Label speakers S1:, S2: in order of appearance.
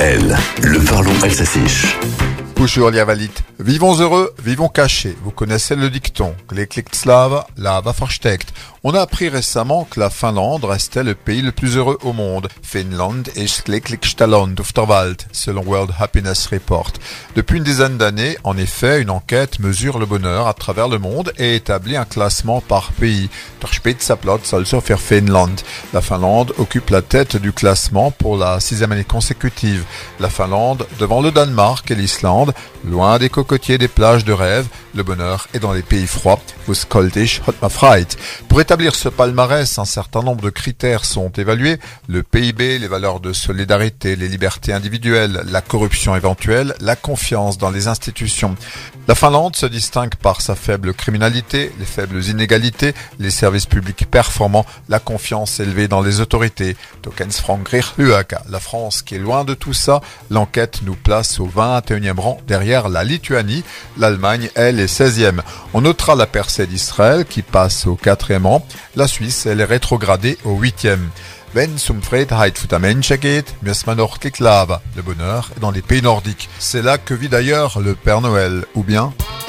S1: DKL, le parlons Elsassisch.
S2: Bonjour Liavalit. Vivons heureux, vivons cachés. Vous connaissez le dicton. Versteckt. On a appris récemment que la Finlande restait le pays le plus heureux au monde. Finland ist glücklichste Land auf der Welt, selon World Happiness Report. Depuis une dizaine d'années, en effet, une enquête mesure le bonheur à travers le monde et établit un classement par pays. Finland. La Finlande occupe la tête du classement pour la sixième année consécutive. La Finlande devant le Danemark et l'Islande, loin des cocotiers des plages de rêve, le bonheur est dans les pays froids. Vous skoltisch hot Pour établir ce palmarès, un certain nombre de critères sont évalués. Le PIB, les valeurs de solidarité, les libertés individuelles, la corruption éventuelle, la confiance dans les institutions. La Finlande se distingue par sa faible criminalité, les faibles inégalités, les services publics performants, la confiance élevée dans les autorités. Tokens La France qui est loin de tout ça, l'enquête nous place au 21e rang derrière la Lituanie. L'Allemagne, elle, est 16e. On notera la percée d'Israël qui passe au 4e rang. La Suisse, elle est rétrogradée au 8e. Wenn zum geht, Le bonheur est dans les pays nordiques. C'est là que vit d'ailleurs le Père Noël, ou bien